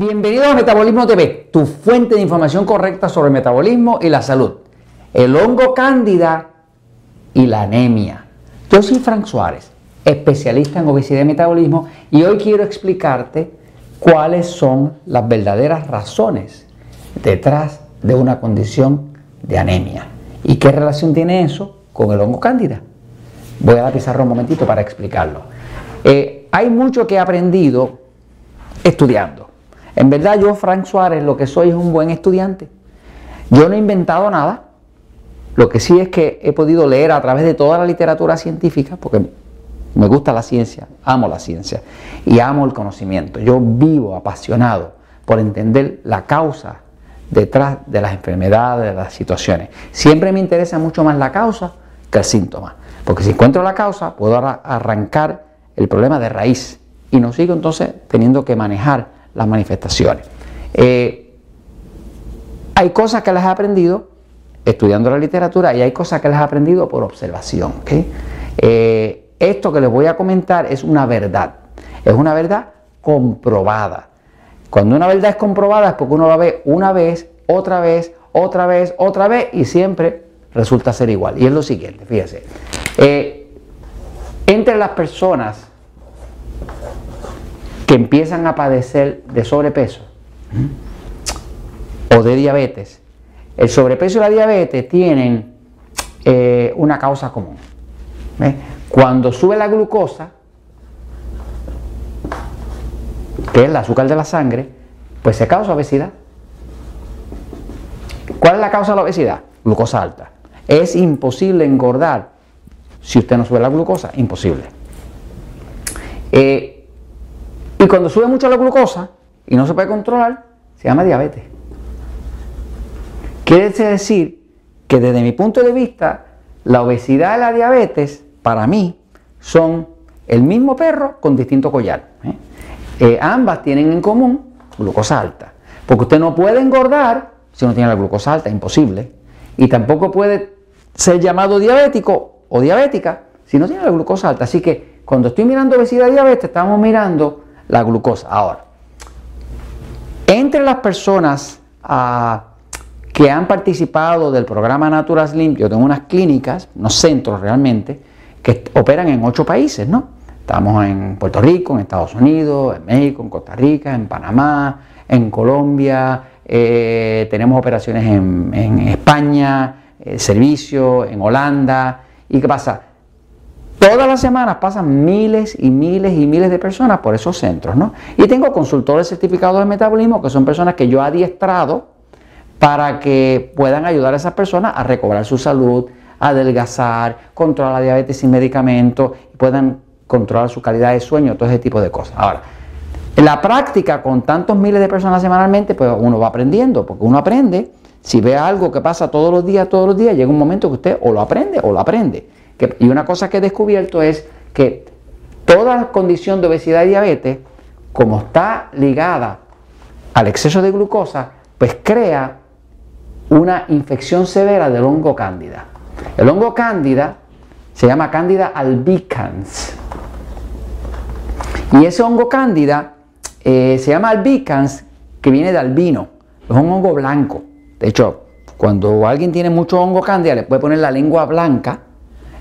Bienvenido a Metabolismo TV, tu fuente de información correcta sobre el metabolismo y la salud. El hongo cándida y la anemia. Yo soy Frank Suárez, especialista en obesidad y metabolismo, y hoy quiero explicarte cuáles son las verdaderas razones detrás de una condición de anemia y qué relación tiene eso con el hongo cándida. Voy a la un momentito para explicarlo. Eh, hay mucho que he aprendido estudiando. En verdad yo, Frank Suárez, lo que soy es un buen estudiante. Yo no he inventado nada. Lo que sí es que he podido leer a través de toda la literatura científica, porque me gusta la ciencia, amo la ciencia y amo el conocimiento. Yo vivo apasionado por entender la causa detrás de las enfermedades, de las situaciones. Siempre me interesa mucho más la causa que el síntoma, porque si encuentro la causa puedo arrancar el problema de raíz y no sigo entonces teniendo que manejar las manifestaciones. Eh, hay cosas que las he aprendido estudiando la literatura y hay cosas que las he aprendido por observación. Eh, esto que les voy a comentar es una verdad, es una verdad comprobada. Cuando una verdad es comprobada es porque uno la ve una vez, otra vez, otra vez, otra vez y siempre resulta ser igual. Y es lo siguiente, fíjese. Eh, entre las personas que empiezan a padecer de sobrepeso o de diabetes, el sobrepeso y la diabetes tienen eh, una causa común. Cuando sube la glucosa, que es el azúcar de la sangre, pues se causa obesidad. ¿Cuál es la causa de la obesidad? Glucosa alta. Es imposible engordar si usted no sube la glucosa, imposible. Eh, y cuando sube mucho la glucosa y no se puede controlar, se llama diabetes. Quiere decir que desde mi punto de vista, la obesidad y la diabetes, para mí, son el mismo perro con distinto collar. ¿eh? Eh, ambas tienen en común glucosa alta. Porque usted no puede engordar si no tiene la glucosa alta, imposible. Y tampoco puede ser llamado diabético o diabética si no tiene la glucosa alta. Así que cuando estoy mirando obesidad y diabetes, estamos mirando la glucosa. Ahora, entre las personas ah, que han participado del programa Naturas Limpio, tengo unas clínicas, unos centros realmente, que operan en ocho países, ¿no? Estamos en Puerto Rico, en Estados Unidos, en México, en Costa Rica, en Panamá, en Colombia, eh, tenemos operaciones en, España, eh, servicio, en Holanda. ¿Y qué pasa? Todas las semanas pasan miles y miles y miles de personas por esos centros, ¿no? Y tengo consultores certificados de metabolismo que son personas que yo he adiestrado para que puedan ayudar a esas personas a recobrar su salud, a adelgazar, controlar la diabetes sin medicamentos, y puedan controlar su calidad de sueño, todo ese tipo de cosas. Ahora, en la práctica, con tantos miles de personas semanalmente, pues uno va aprendiendo, porque uno aprende, si ve algo que pasa todos los días, todos los días, llega un momento que usted o lo aprende o lo aprende y una cosa que he descubierto es que toda condición de obesidad y diabetes, como está ligada al exceso de glucosa, pues crea una infección severa del hongo cándida. El hongo cándida se llama cándida albicans. Y ese hongo cándida eh, se llama albicans, que viene de albino. Es un hongo blanco. De hecho, cuando alguien tiene mucho hongo cándida, le puede poner la lengua blanca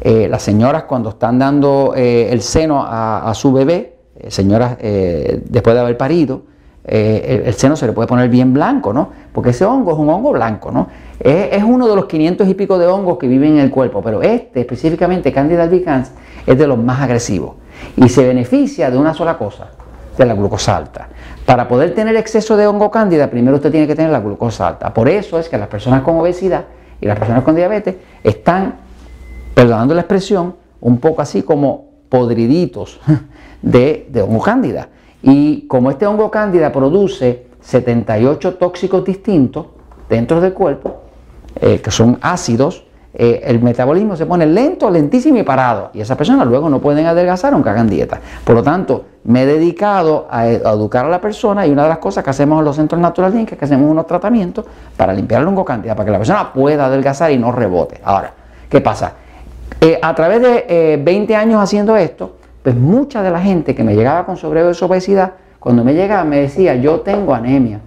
eh, las señoras cuando están dando eh, el seno a, su bebé, eh, señoras después de haber parido, el, seno se le puede poner bien blanco, ¿no? Porque ese hongo es un hongo blanco, ¿no? Es, uno de los 500 y pico de hongos que viven en el cuerpo, pero este específicamente, Candida albicans, es de los más agresivos y se beneficia de una sola cosa, de la glucosa alta. Para poder tener exceso de hongo cándida, primero usted tiene que tener la glucosa alta. Por eso es que las personas con obesidad y las personas con diabetes están perdonando la expresión, un poco así como podriditos de, hongo cándida. Y como este hongo cándida produce 78 tóxicos distintos dentro del cuerpo, eh, que son ácidos, eh, el metabolismo se pone lento, lentísimo y parado. Y esas personas luego no pueden adelgazar aunque hagan dieta. Por lo tanto, me he dedicado a, educar a la persona y una de las cosas que hacemos en los centros naturales es que hacemos unos tratamientos para limpiar el hongo cándida, para que la persona pueda adelgazar y no rebote. Ahora, ¿qué pasa? Eh, a través de 20 eh, años haciendo esto, pues mucha de la gente que me llegaba con sobrepeso obesidad, cuando me llegaba me decía, yo tengo anemia.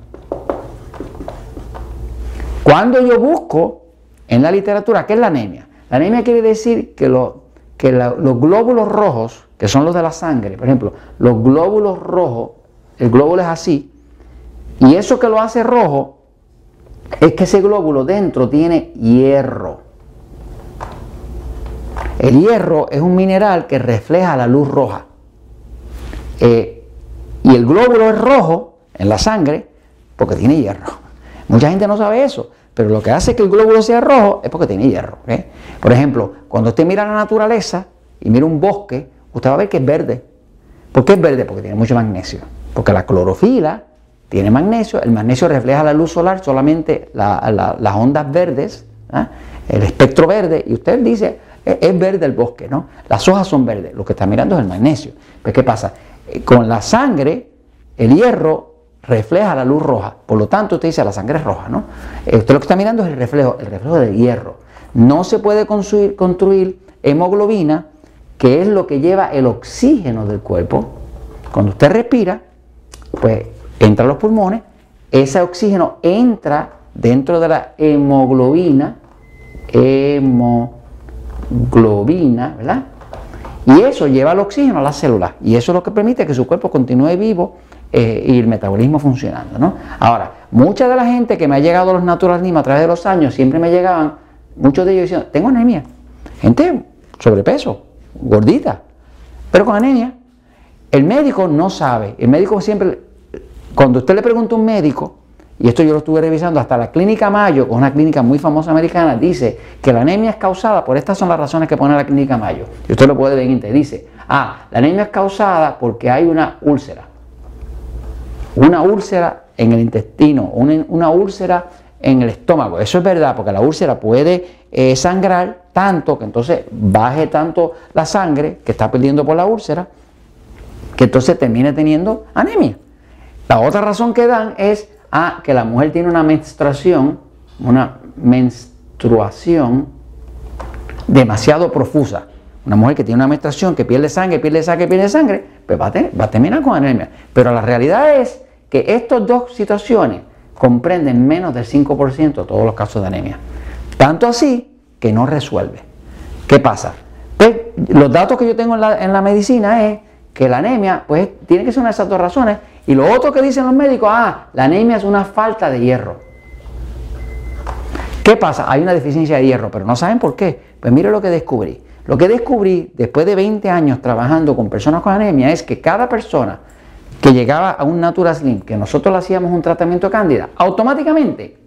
Cuando yo busco en la literatura, ¿qué es la anemia? La anemia quiere decir que, que los glóbulos rojos, que son los de la sangre, por ejemplo, los glóbulos rojos, el glóbulo es así, y eso que lo hace rojo es que ese glóbulo dentro tiene hierro. El hierro es un mineral que refleja la luz roja. Eh, y el glóbulo es rojo en la sangre porque tiene hierro. Mucha gente no sabe eso, pero lo que hace que el glóbulo sea rojo es porque tiene hierro. Por ejemplo, cuando usted mira la naturaleza y mira un bosque, usted va a ver que es verde. ¿Por qué es verde? Porque tiene mucho magnesio. Porque la clorofila tiene magnesio, el magnesio refleja la luz solar, solamente las ondas verdes, ¿ah? el espectro verde, y usted dice, es verde el bosque, ¿no? Las hojas son verdes, lo que está mirando es el magnesio. Pues, ¿qué pasa? Eh, con la sangre, el hierro refleja la luz roja, por lo tanto usted dice, la sangre es roja, ¿no? Eh, usted lo que está mirando es el reflejo, el reflejo del hierro. No se puede construir, construir hemoglobina, que es lo que lleva el oxígeno del cuerpo. Cuando usted respira, pues entra a los pulmones, ese oxígeno entra dentro de la hemoglobina, hemoglobina, ¿verdad? Y eso lleva el oxígeno a las células y eso es lo que permite que su cuerpo continúe vivo eh, y el metabolismo funcionando, ¿no? Ahora, mucha de la gente que me ha llegado a los naturalismos a través de los años, siempre me llegaban, muchos de ellos diciendo, tengo anemia, gente sobrepeso, gordita, pero con anemia. El médico no sabe, el médico siempre cuando usted le pregunta a un médico, y esto yo lo estuve revisando, hasta la clínica Mayo, que es una clínica muy famosa americana, dice que la anemia es causada, por estas son las razones que pone la clínica Mayo. Y usted lo puede ver en dice, ah, la anemia es causada porque hay una úlcera. Una úlcera en el intestino, una, úlcera en el estómago. Eso es verdad, porque la úlcera puede eh, sangrar tanto que entonces baje tanto la sangre que está perdiendo por la úlcera, que entonces termine teniendo anemia. La otra razón que dan es ah, que la mujer tiene una menstruación, una menstruación demasiado profusa. Una mujer que tiene una menstruación, que pierde sangre, pierde sangre, pierde sangre, pues va a, va a terminar con anemia. Pero la realidad es que estas dos situaciones comprenden menos del 5% de todos los casos de anemia. Tanto así que no resuelve. ¿Qué pasa? Pues los datos que yo tengo en la, en la medicina es que la anemia, pues tiene que ser una de esas dos razones y lo otro que dicen los médicos, ah, la anemia es una falta de hierro. ¿Qué pasa? Hay una deficiencia de hierro, pero no saben por qué. Pues mire lo que descubrí. Lo que descubrí después de 20 años trabajando con personas con anemia es que cada persona que llegaba a un Natura Slim, que nosotros le hacíamos un tratamiento cándida, automáticamente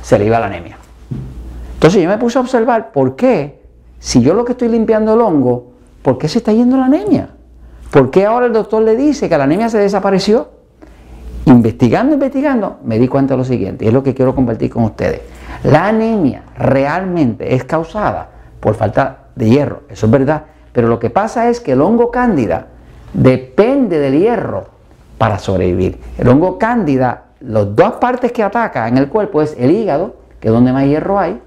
se le iba la anemia. Entonces yo me puse a observar por qué, si yo lo que estoy limpiando el hongo, ¿por qué se está yendo la anemia? ¿Por qué ahora el doctor le dice que la anemia se desapareció? Investigando, investigando, me di cuenta de lo siguiente, y es lo que quiero compartir con ustedes. La anemia realmente es causada por falta de hierro, eso es verdad, pero lo que pasa es que el hongo cándida depende del hierro para sobrevivir. El hongo cándida, las dos partes que ataca en el cuerpo es el hígado, que es donde más hierro hay,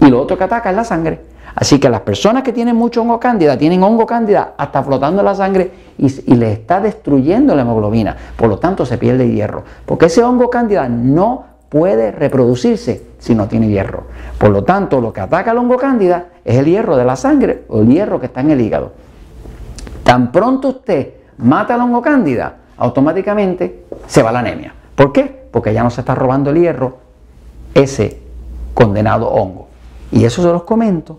y lo otro que ataca es la sangre. Así que las personas que tienen mucho hongo cándida, tienen hongo cándida hasta flotando en la sangre y, les está destruyendo la hemoglobina. Por lo tanto, se pierde hierro. Porque ese hongo cándida no puede reproducirse si no tiene hierro. Por lo tanto, lo que ataca al hongo cándida es el hierro de la sangre o el hierro que está en el hígado. Tan pronto usted mata al hongo cándida, automáticamente se va la anemia. ¿Por qué? Porque ya no se está robando el hierro ese condenado hongo. Y eso se los comento